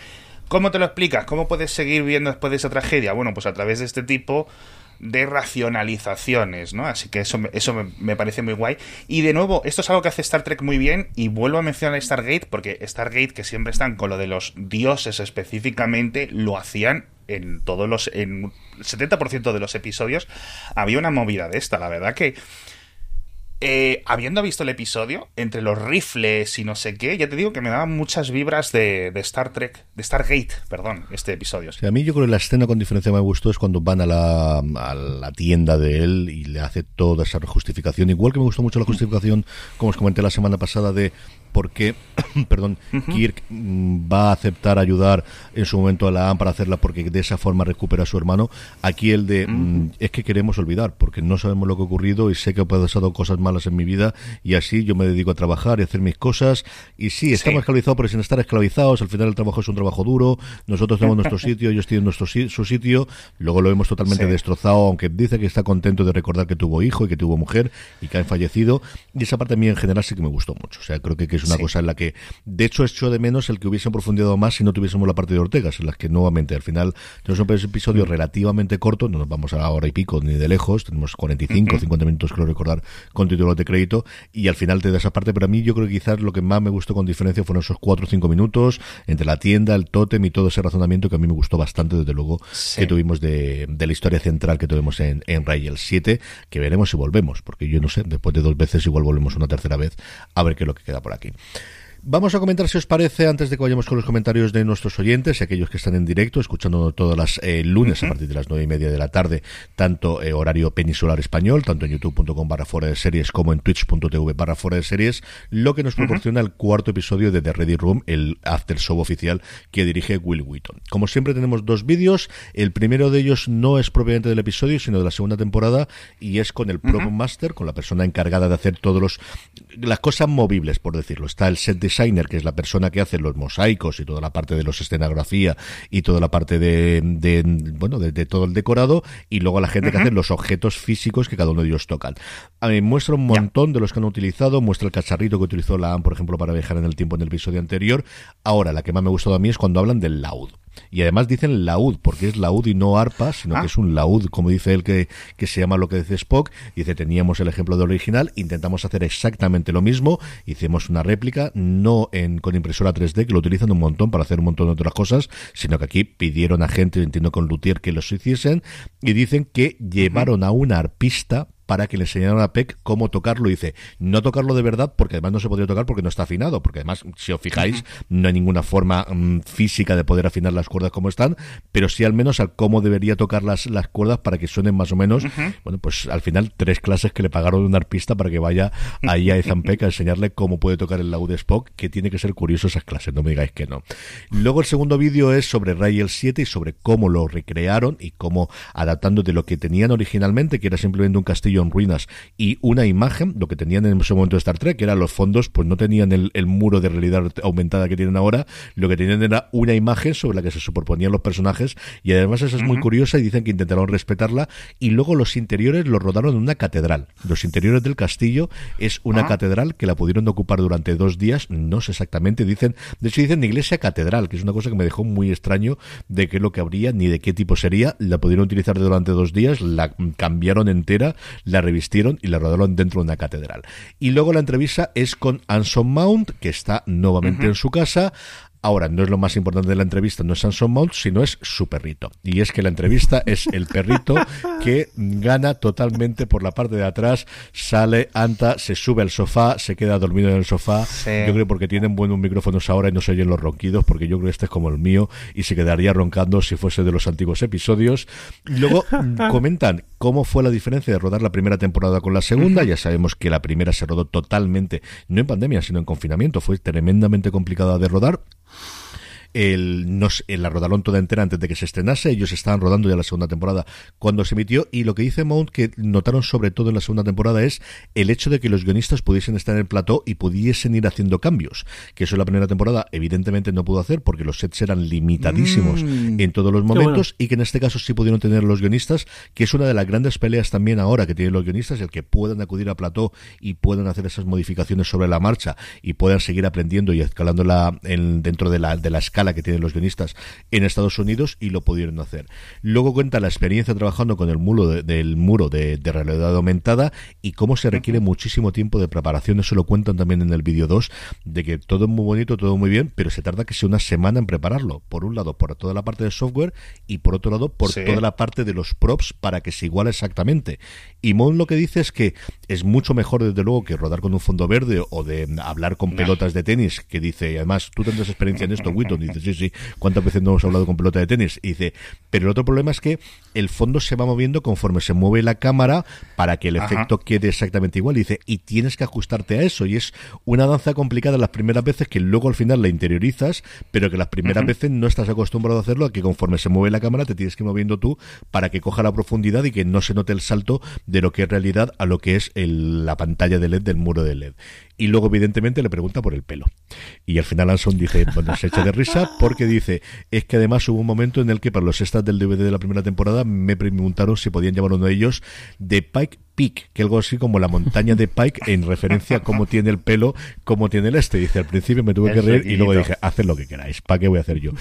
[SPEAKER 3] ¿Cómo te lo explicas? ¿Cómo puedes seguir viviendo después de esa tragedia? Bueno, pues a través de este tipo de racionalizaciones, ¿no? Así que eso, eso me, parece muy guay. Y de nuevo, esto es algo que hace Star Trek muy bien y vuelvo a mencionar Stargate porque Stargate, que siempre están con lo de los dioses específicamente, lo hacían en todos los... en 70% de los episodios había una movida de esta, la verdad que eh, habiendo visto el episodio, entre los rifles y no sé qué, ya te digo que me daban muchas vibras de, Star Trek, de Stargate, perdón, este episodio.
[SPEAKER 1] a mí yo creo que la escena con diferencia me gustó es cuando van a la tienda de él y le hace toda esa justificación. Igual que me gustó mucho la justificación, como os comenté la semana pasada, de por qué, perdón, Kirk mm, va a aceptar ayudar en su momento a la AM para hacerla porque de esa forma recupera a su hermano. Aquí el de mm, es que queremos olvidar porque no sabemos lo que ha ocurrido y sé que he pasado cosas malas en mi vida y así yo me dedico a trabajar y hacer mis cosas. Y sí, estamos esclavizados, pero sin estar esclavizados, al final el trabajo es un trabajo duro. Nosotros tenemos nuestro sitio, ellos tienen nuestro su sitio. Luego lo hemos totalmente destrozado, aunque dice que está contento de recordar que tuvo hijo y que tuvo mujer y que han fallecido. Y esa parte a mí en general sí que me gustó mucho. O sea, creo que, que es una cosa en la que, de hecho, hecho de menos el que hubiesen profundizado más si no tuviésemos la parte de Ortegas, en la que nuevamente al final tenemos un episodio mm. relativamente corto, no nos vamos a la hora y pico ni de lejos, tenemos 45, 50 minutos, creo recordar, con títulos de crédito, y al final te da esa parte, pero a mí yo creo que quizás lo que más me gustó con diferencia fueron esos 4 o 5 minutos entre la tienda, el tótem y todo ese razonamiento que a mí me gustó bastante, desde luego, que tuvimos de, la historia central que tuvimos en, en Rail 7, que veremos si volvemos, porque yo no sé, después de dos veces igual volvemos una tercera vez a ver qué es lo que queda por aquí. Kentucky. Vamos a comentar si os parece, antes de que vayamos con los comentarios de nuestros oyentes y aquellos que están en directo, escuchando todas las eh, lunes a partir de las nueve y media de la tarde, tanto eh, horario peninsular español, tanto en youtube.com barra fuera de series como en twitch.tv barra fuera de series, lo que nos proporciona el cuarto episodio de The Ready Room, el after show oficial que dirige Will Wheaton. Como siempre tenemos dos vídeos, el primero de ellos no es propiamente del episodio, sino de la segunda temporada y es con el Prop Master, con la persona encargada de hacer todos los las cosas movibles, por decirlo. Está el set de designer, que es la persona que hace los mosaicos y toda la parte de los escenografía y toda la parte de, bueno, de, todo el decorado, y luego la gente que hace los objetos físicos que cada uno de ellos tocan. A mí muestra un montón de los que han utilizado, muestra el cacharrito que utilizó la AM, por ejemplo, para viajar en el tiempo en el episodio anterior. Ahora, la que más me ha gustado a mí es cuando hablan del laúd. Y además dicen laúd, porque es laúd y no arpa, sino ah. que es un laúd, como dice él, que, que se llama lo que dice Spock. Dice, teníamos el ejemplo del original, intentamos hacer exactamente lo mismo, hicimos una réplica, no en, con impresora 3D, que lo utilizan un montón para hacer un montón de otras cosas, sino que aquí pidieron a gente, entiendo con Luthier, que los hiciesen, y dicen que llevaron a un arpista para que le enseñaran a Peck cómo tocarlo. Y dice, no tocarlo de verdad, porque además no se podría tocar porque no está afinado, porque además, si os fijáis, no hay ninguna forma mm, física de poder afinar las cuerdas como están, pero sí al menos a cómo debería tocar las, las cuerdas para que suenen más o menos. Bueno, pues al final tres clases que le pagaron un arpista para que vaya ahí a Ethan Peck a enseñarle cómo puede tocar el laúd Spock, que tiene que ser curioso esas clases, no me digáis que no. Luego el segundo vídeo es sobre Rail 7 y sobre cómo lo recrearon y cómo adaptando de lo que tenían originalmente, que era simplemente un castillo en ruinas. Y una imagen, lo que tenían en ese momento de Star Trek, que eran los fondos, pues no tenían el, muro de realidad aumentada que tienen ahora, lo que tenían era una imagen sobre la que se superponían los personajes. Y además esa es muy curiosa y dicen que intentaron respetarla. Y luego los interiores los rodaron en una catedral. Los interiores del castillo es una ah. catedral que la pudieron ocupar durante dos días, no sé exactamente, dicen, de hecho dicen iglesia catedral, que es una cosa que me dejó muy extraño de qué es lo que habría ni de qué tipo sería, la pudieron utilizar durante dos días, la cambiaron entera, la revistieron y la rodaron dentro de una catedral. Y luego la entrevista es con Anson Mount, que está nuevamente en su casa, Ahora, no es lo más importante de la entrevista, no es Samson Mount, sino es su perrito. Y es que la entrevista es el perrito que gana totalmente por la parte de atrás, sale, anta, se sube al sofá, se queda dormido en el sofá. Yo creo porque tienen buenos micrófonos ahora y no se oyen los ronquidos, porque yo creo que este es como el mío y se quedaría roncando si fuese de los antiguos episodios. Luego comentan cómo fue la diferencia de rodar la primera temporada con la segunda. Ya sabemos que la primera se rodó totalmente, no en pandemia, sino en confinamiento. Fue tremendamente complicada de rodar el, nos, la rodaron toda entera antes de que se estrenase. Ellos estaban rodando ya la segunda temporada cuando se emitió. Y lo que dice Mount que notaron sobre todo en la segunda temporada es el hecho de que los guionistas pudiesen estar en el plató y pudiesen ir haciendo cambios. Que eso en la primera temporada evidentemente no pudo hacer porque los sets eran limitadísimos mm. en todos los momentos. Y que en este caso sí pudieron tener los guionistas, que es una de las grandes peleas también ahora que tienen los guionistas, el que puedan acudir a plató y puedan hacer esas modificaciones sobre la marcha y puedan seguir aprendiendo y escalando la, en, dentro de la, de la escala que tienen los guionistas en Estados Unidos y lo pudieron hacer. Luego cuenta la experiencia trabajando con el muro de, del muro de, realidad aumentada y cómo se requiere muchísimo tiempo de preparación. Eso lo cuentan también en el vídeo 2, de que todo es muy bonito, todo muy bien, pero se tarda que sea una semana en prepararlo. Por un lado, por toda la parte de software y por otro lado, por toda la parte de los props para que se iguale exactamente. Y Mon lo que dice es que es mucho mejor, desde luego, que rodar con un fondo verde o de hablar con pelotas de tenis, que dice, y además, tú tendrás experiencia en esto, Witton, dice, sí, sí, ¿cuántas veces no hemos hablado con pelota de tenis? Y dice, pero el otro problema es que el fondo se va moviendo conforme se mueve la cámara para que el efecto quede exactamente igual. Y dice, y tienes que ajustarte a eso. Y es una danza complicada las primeras veces que luego al final la interiorizas, pero que las primeras veces no estás acostumbrado a hacerlo, a que conforme se mueve la cámara te tienes que ir moviendo tú para que coja la profundidad y que no se note el salto de lo que es realidad a lo que es la pantalla de LED del muro de LED y luego evidentemente le pregunta por el pelo. Y al final Anson dice, bueno, se echa de risa porque dice, es que además hubo un momento en el que para los extras del DVD de la primera temporada me preguntaron si podían llamar uno de ellos de Pike Peak, que algo así como la montaña de Pike en referencia a cómo tiene el pelo, cómo tiene el este. Dice, al principio me tuve que reír y luego dije, haced lo que queráis, ¿para qué voy a hacer yo?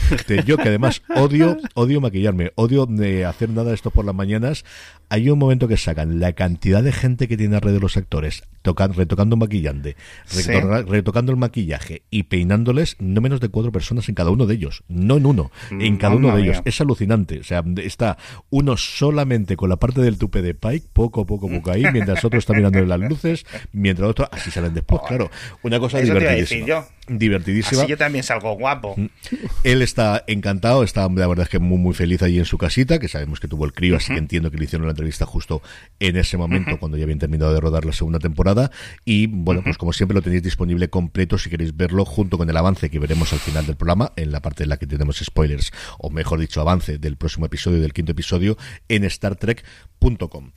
[SPEAKER 1] yo que además odio, odio maquillarme, odio de hacer nada de esto por las mañanas. Hay un momento que sacan la cantidad de gente que tiene alrededor de los actores, tocan, retocando maquillante, retocando el maquillaje y peinándoles no menos de cuatro personas en cada uno de ellos, no en uno, en cada uno de ellos. Es alucinante. O sea, está uno solamente con la parte del tupe de Pike, poco, poco, poco ahí, mientras otro está mirando las luces, mientras otro, así salen después, claro. Una cosa divertidísima. Divertidísima.
[SPEAKER 3] Así yo también salgo guapo. Mm.
[SPEAKER 1] Él está encantado, está la verdad es que muy, muy feliz allí en su casita, que sabemos que tuvo el crío, así que entiendo que le hicieron la entrevista justo en ese momento, cuando ya habían terminado de rodar la segunda temporada. Y bueno, pues como siempre lo tenéis disponible completo si queréis verlo, junto con el avance que veremos al final del programa, en la parte en la que tenemos spoilers, o mejor dicho, avance del próximo episodio, del quinto episodio, en Star Trek.com.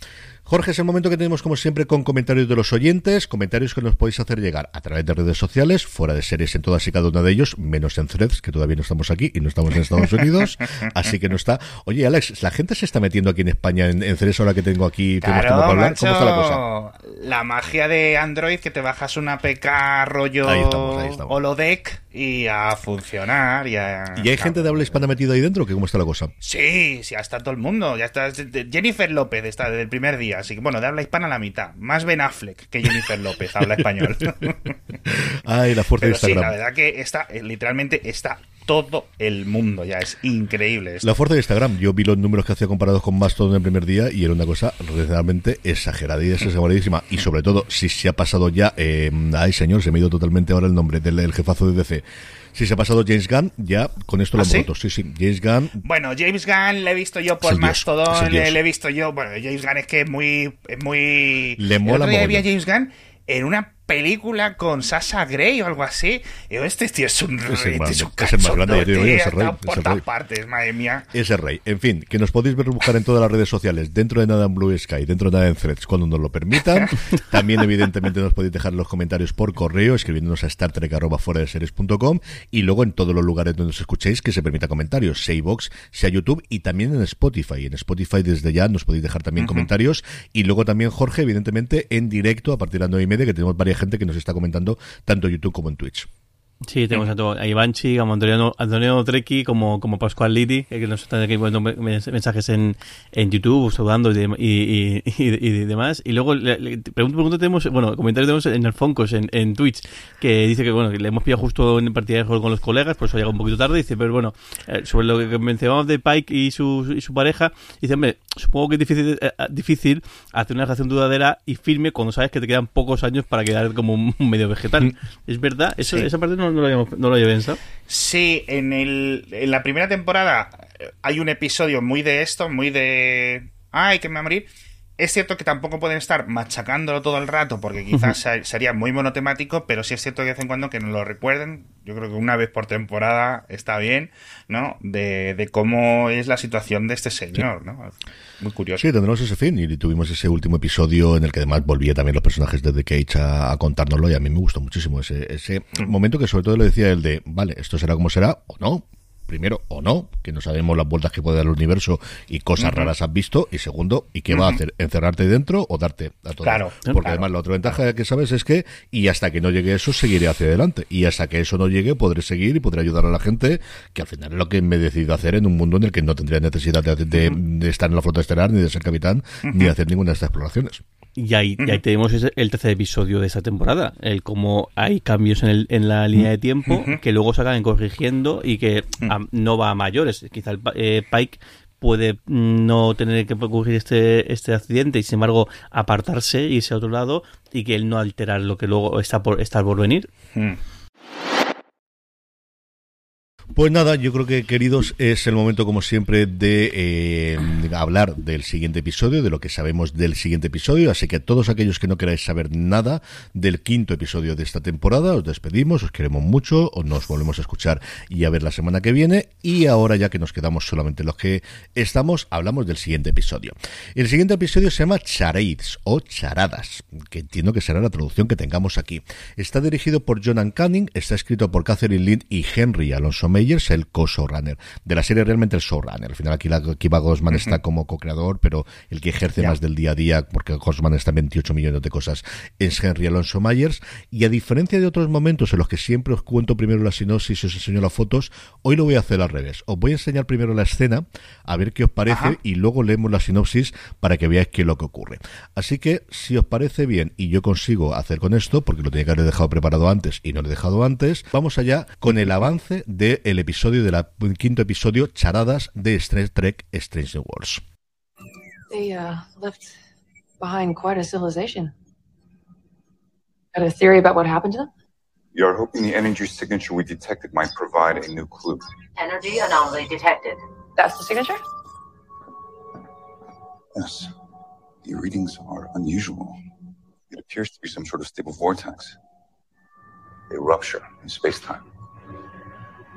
[SPEAKER 1] Jorge, es el momento que tenemos como siempre con comentarios de los oyentes, comentarios que nos podéis hacer llegar a través de redes sociales, fuera de series en todas y cada una de ellos, menos en Threads, que todavía no estamos aquí y no estamos en Estados Unidos, así que no está. Oye, Alex, la gente se está metiendo aquí en España en, Threads ahora que tengo aquí,
[SPEAKER 3] claro, ¿Cómo está la cosa? La magia de Android que te bajas una PK rollo holodeck y a funcionar y a...
[SPEAKER 1] ¿Y hay gente de habla hispana metida ahí dentro? ¿Que ¿Cómo está la cosa?
[SPEAKER 3] Sí, sí, ya está todo el mundo. Ya está Jennifer López está desde el primer día Así que bueno, de habla hispana la mitad. Más Ben Affleck que Jennifer López habla español.
[SPEAKER 1] Ay, la fuerza de Instagram.
[SPEAKER 3] Sí, la verdad que está, eh, literalmente está todo el mundo ya. Es increíble. Esto.
[SPEAKER 1] La fuerza de Instagram. Yo vi los números que hacía comparados con Mastodon el primer día y era una cosa realmente exagerada y exageradísima. Y sobre todo, si se ha pasado ya. Eh, ay, señor, se me ha ido totalmente ahora el nombre del el jefazo de DC. Si se ha pasado James Gunn, ya con esto lo
[SPEAKER 3] ¿Ah,
[SPEAKER 1] hemos
[SPEAKER 3] sí?
[SPEAKER 1] roto. Sí, sí, James Gunn.
[SPEAKER 3] Bueno, James Gunn le he visto yo por
[SPEAKER 1] el
[SPEAKER 3] Mastodon,
[SPEAKER 1] el dios.
[SPEAKER 3] le he visto yo. Bueno, James Gunn es que es muy. Es muy...
[SPEAKER 1] Le
[SPEAKER 3] El
[SPEAKER 1] mola
[SPEAKER 3] otro día vi a
[SPEAKER 1] mogollón.
[SPEAKER 3] James Gunn en una película con Sasha Grey o algo así. Y este tío es un,
[SPEAKER 1] Es el
[SPEAKER 3] este es un
[SPEAKER 1] es el más grande,
[SPEAKER 3] tío,
[SPEAKER 1] es
[SPEAKER 3] está
[SPEAKER 1] rey,
[SPEAKER 3] por
[SPEAKER 1] es
[SPEAKER 3] todas
[SPEAKER 1] rey.
[SPEAKER 3] partes, madre mía.
[SPEAKER 1] Ese rey. En fin, que nos podéis ver buscar en todas las redes sociales, dentro de nada en Blue Sky, dentro de nada en Threads, cuando nos lo permitan. También, evidentemente, nos podéis dejar los comentarios por correo, escribiéndonos a Star Trek arroba fuera de series.com y luego en todos los lugares donde nos escuchéis que se permita comentarios, sea iVoox, sea YouTube y también en Spotify. En Spotify desde ya nos podéis dejar también comentarios y luego también Jorge, evidentemente, en directo a partir de las nueve y media, que tenemos varias gente que nos está comentando tanto en YouTube como en Twitch.
[SPEAKER 2] Sí, tenemos a, a Ivanchi, como Antonio, Antonio Trecchi, como, como Pascual Liti, que nos están aquí poniendo mens- mensajes en, en YouTube, saludando y, de- y, y, y- demás. Y luego, le, le- pregunto, pregunto, tenemos, bueno, comentarios tenemos en el Foncos, en, en Twitch, que dice que, bueno, que le hemos pillado justo en partida de juego con los colegas, por eso llega un poquito tarde. Dice, pero bueno, eh, sobre lo que mencionamos de Pike y su, y su pareja, dice, hombre, supongo que es difícil, eh, eh, difícil hacer una relación duradera y firme cuando sabes que te quedan pocos años para quedar como un medio vegetal. ¿Es verdad? Eso,
[SPEAKER 3] Sí.
[SPEAKER 2] Esa parte no, no lo habíamos, no lo había pensado.
[SPEAKER 3] Sí, en, el, en la primera temporada eh, hay un episodio muy de esto, muy de... Ay, que me va a morir. Es cierto que tampoco pueden estar machacándolo todo el rato porque quizás se- sería muy monotemático, pero sí es cierto que de vez en cuando que nos lo recuerden. Yo creo que una vez por temporada está bien, ¿no? De, de cómo es la situación de este señor, ¿no? Muy curioso.
[SPEAKER 1] Sí, tendremos ese fin y tuvimos ese último episodio en el que además volvía también los personajes de The Cage a, a contárnoslo y a mí me gustó muchísimo ese, ese momento que sobre todo le decía el de, vale, esto será como será o no. Primero, o no, que no sabemos las vueltas que puede dar el universo y cosas raras has visto. Y segundo, ¿y qué va a hacer? ¿Encerrarte dentro o darte a todo?
[SPEAKER 3] Claro,
[SPEAKER 1] Porque
[SPEAKER 3] claro.
[SPEAKER 1] además la otra ventaja que sabes es que, y hasta que no llegue eso, seguiré hacia adelante. Y hasta que eso no llegue, podré seguir y podré ayudar a la gente, que al final es lo que me he decidido hacer en un mundo en el que no tendría necesidad de, de- de estar en la flota estelar, ni de ser capitán, ni de hacer ninguna de estas exploraciones.
[SPEAKER 2] Y ahí, y ahí tenemos el tercer episodio de esta temporada, el cómo hay cambios en, el, en la línea de tiempo que luego se acaban corrigiendo y que a- no va a mayores. Quizá el, eh, Pike puede mm, no tener que ocurrir este, este accidente y sin embargo apartarse, irse a otro lado y que él no alterar lo que luego está por, está por venir.
[SPEAKER 1] Pues nada, yo creo que, queridos, es el momento, como siempre, de eh, hablar del siguiente episodio, de lo que sabemos del siguiente episodio. Así que todos aquellos que no queráis saber nada del quinto episodio de esta temporada, os despedimos, os queremos mucho, os nos volvemos a escuchar y a ver la semana que viene. Y ahora, ya que nos quedamos solamente los que estamos, hablamos del siguiente episodio. El siguiente episodio se llama Charades o Charadas, que entiendo que será la traducción que tengamos aquí. Está dirigido por Jonan Canning, está escrito por Catherine Lind y Henry Alonso Meyers, el co-showrunner. De la serie realmente el showrunner. Al final aquí la Kiva Gosman está como co-creador, pero el que ejerce más del día a día, porque Gosman está en 28 millones de cosas, es Henry Alonso Myers. Y a diferencia de otros momentos en los que siempre os cuento primero la sinopsis y os enseño las fotos, hoy lo voy a hacer al revés. Os voy a enseñar primero la escena, a ver qué os parece,
[SPEAKER 3] Ajá.
[SPEAKER 1] y luego leemos la sinopsis para que veáis qué es lo que ocurre. Así que, si os parece bien y yo consigo hacer con esto, porque lo tenía que haber dejado preparado antes y no lo he dejado antes, vamos allá con el avance del episodio, del quinto episodio, Charadas de Star Trek Strange New Worlds.
[SPEAKER 4] They uh, left behind quite a civilization. Got a theory about what happened to them?
[SPEAKER 5] You are hoping the energy signature we detected might provide a new clue.
[SPEAKER 6] Energy anomaly detected.
[SPEAKER 4] That's the signature?
[SPEAKER 5] Yes, the readings are unusual. It appears to be some sort of stable vortex. A rupture in space time.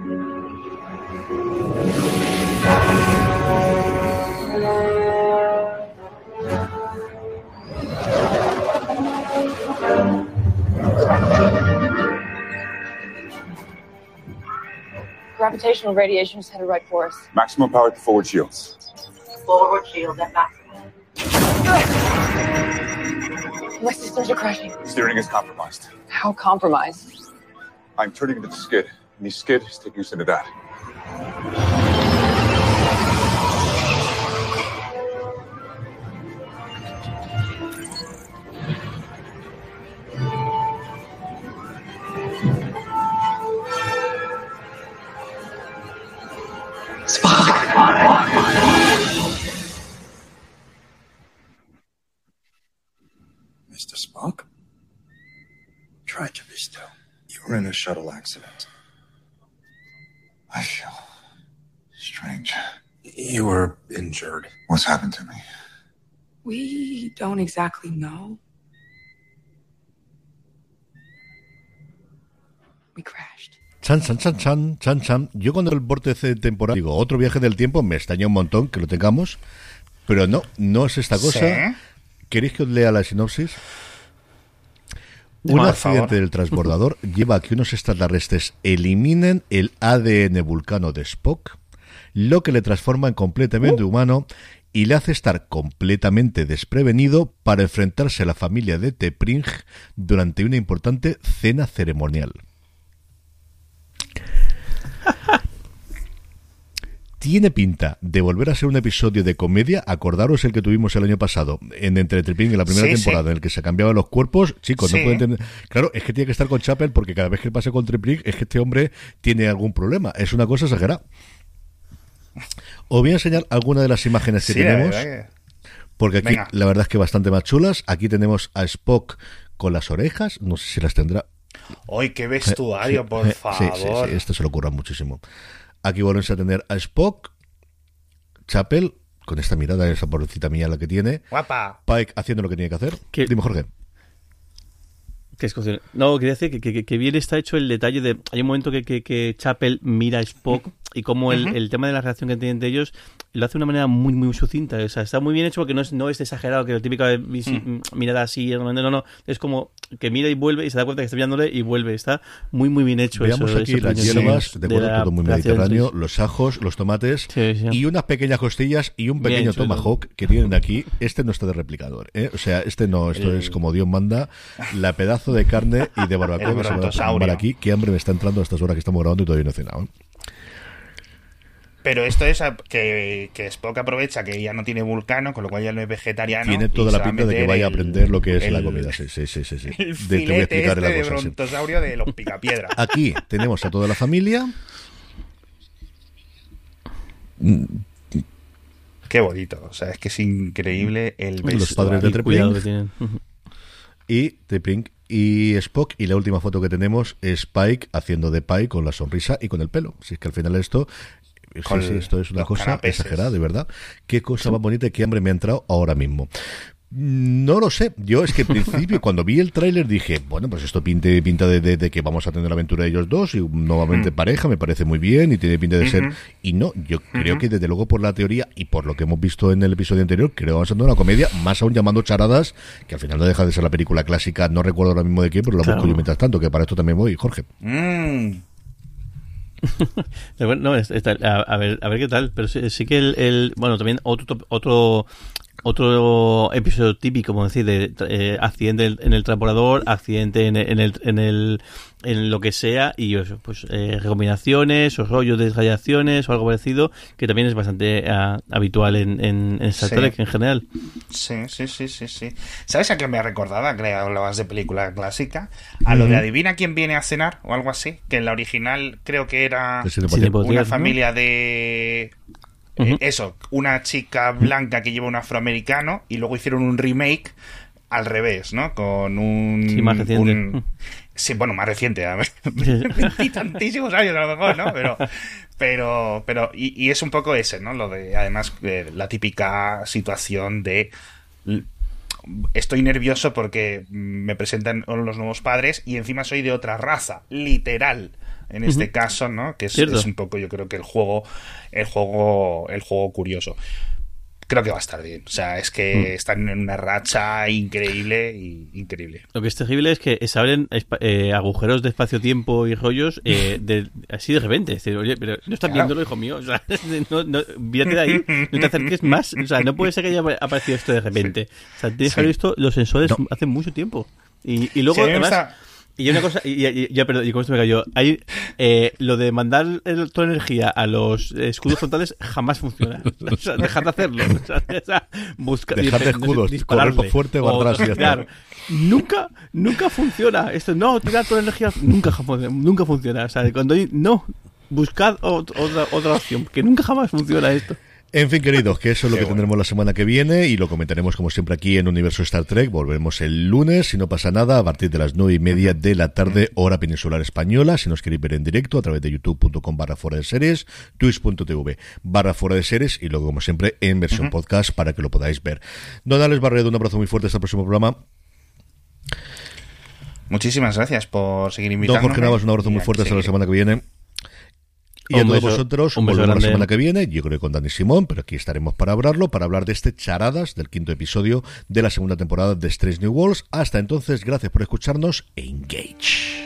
[SPEAKER 4] Gravitational radiation is headed right for us.
[SPEAKER 5] Maximum power to forward shields.
[SPEAKER 6] Forward shield at maximum.
[SPEAKER 4] My systems are crashing.
[SPEAKER 5] Steering is compromised.
[SPEAKER 4] How compromised?
[SPEAKER 5] I'm turning into the skid, is taking us into that. Mr. Spock? Try to be still. You were in a shuttle accident. I feel strange. You were injured. What's happened to me?
[SPEAKER 4] We don't exactly know. We crashed.
[SPEAKER 1] Chan, chan, chan, chan, chan, chan. Yo cuando el vórtice temporal digo otro viaje del tiempo, me extraña un montón que lo tengamos, pero no, no es esta cosa.
[SPEAKER 3] ¿Sí?
[SPEAKER 1] ¿Queréis que os lea la sinopsis? Un
[SPEAKER 3] por
[SPEAKER 1] accidente
[SPEAKER 3] favor.
[SPEAKER 1] del transbordador lleva a que unos extraterrestres eliminen el ADN vulcano de Spock, lo que le transforma en completamente humano y le hace estar completamente desprevenido para enfrentarse a la familia de Tepring durante una importante cena ceremonial. Tiene pinta de volver a ser un episodio de comedia. Acordaros el que tuvimos el año pasado en Entre Triping en la primera
[SPEAKER 3] Sí,
[SPEAKER 1] temporada,
[SPEAKER 3] sí.
[SPEAKER 1] en el que se cambiaban los cuerpos. Chicos,
[SPEAKER 3] Sí.
[SPEAKER 1] no pueden tener. Claro, es que tiene que estar con Chapel porque cada vez que pase con Tripling es que este hombre tiene algún problema. Es una cosa exagerada. Os voy a enseñar algunas de las imágenes que
[SPEAKER 3] la
[SPEAKER 1] tenemos. Porque aquí
[SPEAKER 3] Venga.
[SPEAKER 1] la verdad es que bastante más chulas. Aquí tenemos a Spock con las orejas. No sé si las tendrá.
[SPEAKER 3] ¡Ay, qué vestuario, por
[SPEAKER 1] eh, sí,
[SPEAKER 3] favor!
[SPEAKER 1] Sí, sí, esto se lo ocurra muchísimo. Aquí volvemos a tener a Spock, Chapel, con esta mirada, esa pobrecita mía la que tiene,
[SPEAKER 3] Guapa.
[SPEAKER 1] Pike haciendo lo que tiene que hacer.
[SPEAKER 2] Que-
[SPEAKER 1] Dime, Jorge.
[SPEAKER 2] Que es No, quería decir que, que- que bien está hecho el detalle de. Hay un momento que, que, que Chapel mira a Spock y como el, el tema de la relación que tienen entre ellos lo hace de una manera muy, muy sucinta. O sea, está muy bien hecho porque no es, no es exagerado, que la típica visi- mirada así, no, no, no. Es como que mira y vuelve y se da cuenta que está mirándole y vuelve. Está muy, muy bien hecho
[SPEAKER 1] Veamos
[SPEAKER 2] eso.
[SPEAKER 1] aquí
[SPEAKER 2] ese
[SPEAKER 1] las hierbas,
[SPEAKER 2] sí,
[SPEAKER 1] de acuerdo,
[SPEAKER 2] la
[SPEAKER 1] todo muy mediterráneo, los ajos, los tomates
[SPEAKER 2] Sí, sí.
[SPEAKER 1] y unas pequeñas costillas y un pequeño tomahawk que tienen aquí. Este no está de replicador, ¿eh? O sea, este no, esto es como Dios manda, la pedazo de carne y de barbacoa
[SPEAKER 3] El
[SPEAKER 1] que se va a aquí. Qué hambre me está entrando a estas horas que estamos grabando y todavía no he cenado. ¿eh?
[SPEAKER 3] Pero esto es a- que, que Spock aprovecha que ya no tiene vulcano, con lo cual ya no es vegetariano.
[SPEAKER 1] Tiene toda la pinta de que vaya a
[SPEAKER 3] el-
[SPEAKER 1] aprender lo que es la comida. Sí, sí, sí, sí. sí.
[SPEAKER 3] El
[SPEAKER 1] De- te voy a
[SPEAKER 3] filete
[SPEAKER 1] explicar
[SPEAKER 3] este
[SPEAKER 1] la
[SPEAKER 3] de
[SPEAKER 1] cosa. sí.
[SPEAKER 3] brontosaurio de los picapiedra.
[SPEAKER 1] Aquí tenemos a toda la familia.
[SPEAKER 3] Qué bonito. O sea, es que es increíble el
[SPEAKER 1] Los
[SPEAKER 3] vestuario.
[SPEAKER 1] padres de
[SPEAKER 2] que
[SPEAKER 1] Trepling
[SPEAKER 2] tienen.
[SPEAKER 1] y Trepling y Spock. Y la última foto que tenemos es Pike haciendo de Pike con la sonrisa y con el pelo. Si es que al final esto. Sí,
[SPEAKER 3] Con
[SPEAKER 1] sí, esto es una cosa
[SPEAKER 3] canapeses.
[SPEAKER 1] exagerada, de verdad. Qué cosa más bonita y qué hambre me ha entrado ahora mismo. No lo sé. Yo es que al principio, cuando vi el tráiler, dije, bueno, pues esto pinte, pinta de, de- de que vamos a tener la aventura de ellos dos y nuevamente pareja, me parece muy bien y tiene pinta de ser.
[SPEAKER 3] Mm.
[SPEAKER 1] Y no, yo creo que desde luego por la teoría y por lo que hemos visto en el episodio anterior, creo que vamos a tener una comedia, más aún llamando charadas, que al final no deja de ser la película clásica, no recuerdo ahora mismo de qué, pero la
[SPEAKER 2] Claro.
[SPEAKER 1] busco yo mientras tanto, que para esto también voy, Jorge.
[SPEAKER 3] Mm.
[SPEAKER 2] No, es- está- a, a ver, a ver qué tal. Pero sí, sí que el, el- bueno, también otro otro otro episodio típico, como decir, de eh, accidente en el- transportador, accidente en el, en el, en el en lo que sea y eso, pues eh, recombinaciones o rollos de radiaciones o algo parecido que también es bastante ah, habitual en, en, en Star
[SPEAKER 3] Sí.
[SPEAKER 2] Trek en general.
[SPEAKER 3] Sí, sí, sí, sí, sí. ¿Sabes a qué me ha recordado? Que hablabas de película clásica. A lo de Adivina quién viene a cenar o algo así. Que en la original creo que era
[SPEAKER 1] De Cine
[SPEAKER 2] Cine
[SPEAKER 1] Poder.
[SPEAKER 2] Poder.
[SPEAKER 3] una eh, eso, una chica blanca que lleva un afroamericano y luego hicieron un remake al revés, ¿no? Con un...
[SPEAKER 2] Sí, más reciente.
[SPEAKER 3] un- Sí, bueno, más reciente. a ver. tantísimos años a lo mejor, ¿no? Pero, pero, pero y, y es un poco ese, ¿no? Lo de, además, eh, la típica situación de estoy nervioso porque mm, me presentan los nuevos padres y encima soy de otra raza, literal. En este
[SPEAKER 2] Ujú.
[SPEAKER 3] caso, ¿no? Que es, es un poco, yo creo que el juego, el juego, el juego curioso. Creo que va a estar bien. O sea, es que
[SPEAKER 2] Mm.
[SPEAKER 3] están en una racha increíble y increíble.
[SPEAKER 2] Lo que es terrible es que se abren eh, agujeros de espacio-tiempo y rollos eh, de, así de repente. Es decir, oye, pero no estás
[SPEAKER 3] Claro.
[SPEAKER 2] viéndolo, hijo mío. O sea, no, no, de ahí, no te acerques más. O sea, no puede ser que haya aparecido esto de repente. O sea, tienes que haber visto los sensores
[SPEAKER 1] No.
[SPEAKER 2] hace mucho tiempo. Y, y luego,
[SPEAKER 3] Sí, me
[SPEAKER 2] además,
[SPEAKER 3] está-
[SPEAKER 2] y una cosa, y, ya, perdón, y con esto me cayó. Hay, eh, lo de mandar el- toda energía a los escudos frontales jamás funciona. O sea, dejar de hacerlo. O sea, o sea, busca,
[SPEAKER 1] Dejar de escudos, correr fuerte,
[SPEAKER 2] O
[SPEAKER 1] barras y ya está.
[SPEAKER 2] tirar. Nunca, nunca funciona. Esto, no, tirar toda la energía, nunca, nunca funciona. O sea, cuando hay, no, buscad ot- otra, otra opción, que nunca jamás funciona esto.
[SPEAKER 1] En fin, queridos, que eso es lo
[SPEAKER 3] Qué
[SPEAKER 1] que
[SPEAKER 3] bueno.
[SPEAKER 1] tendremos la semana que viene y lo comentaremos como siempre aquí en Universo Star Trek. Volvemos el lunes, si no pasa nada, a partir de las nueve y media de la tarde, hora peninsular española. Si nos queréis ver en directo a través de youtube.com barra fuera de series, twitch.tv barra fuera de series y luego, como siempre, en versión podcast para que lo podáis ver. Don Alex Barredo, un abrazo muy fuerte hasta el próximo programa.
[SPEAKER 3] Muchísimas gracias por seguir
[SPEAKER 1] Don
[SPEAKER 3] invitándome.
[SPEAKER 1] Jorge Navas, un abrazo muy fuerte hasta la semana que viene. Y a todos
[SPEAKER 2] beso-
[SPEAKER 1] vosotros,
[SPEAKER 2] un
[SPEAKER 1] volvemos la
[SPEAKER 2] grande.
[SPEAKER 1] semana que viene, yo creo que con Dani Simón, pero aquí estaremos para hablarlo, para hablar de este charadas del quinto episodio de la segunda temporada de Strange New Worlds. Hasta entonces, gracias por escucharnos e engage.